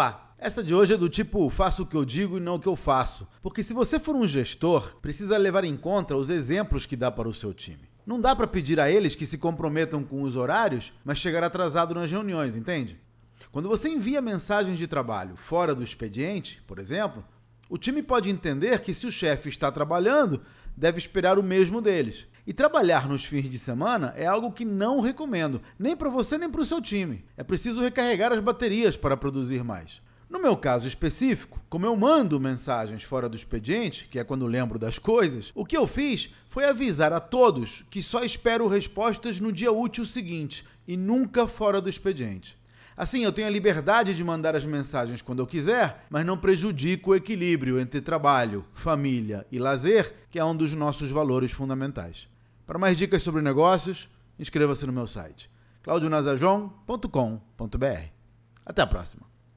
lá. Essa de hoje é do tipo faço o que eu digo e não o que eu faço. Porque se você for um gestor, precisa levar em conta os exemplos que dá para o seu time. Não dá para pedir a eles que se comprometam com os horários, mas chegar atrasado nas reuniões, entende? Quando você envia mensagens de trabalho fora do expediente, por exemplo, o time pode entender que se o chefe está trabalhando, deve esperar o mesmo deles. E trabalhar nos fins de semana é algo que não recomendo, nem para você nem para o seu time. É preciso recarregar as baterias para produzir mais. No meu caso específico, como eu mando mensagens fora do expediente, que é quando lembro das coisas, o que eu fiz foi avisar a todos que só espero respostas no dia útil seguinte e nunca fora do expediente. Assim, eu tenho a liberdade de mandar as mensagens quando eu quiser, mas não prejudico o equilíbrio entre trabalho, família e lazer, que é um dos nossos valores fundamentais. Para mais dicas sobre negócios, inscreva-se no meu site claudionazajon.com.br. Até a próxima!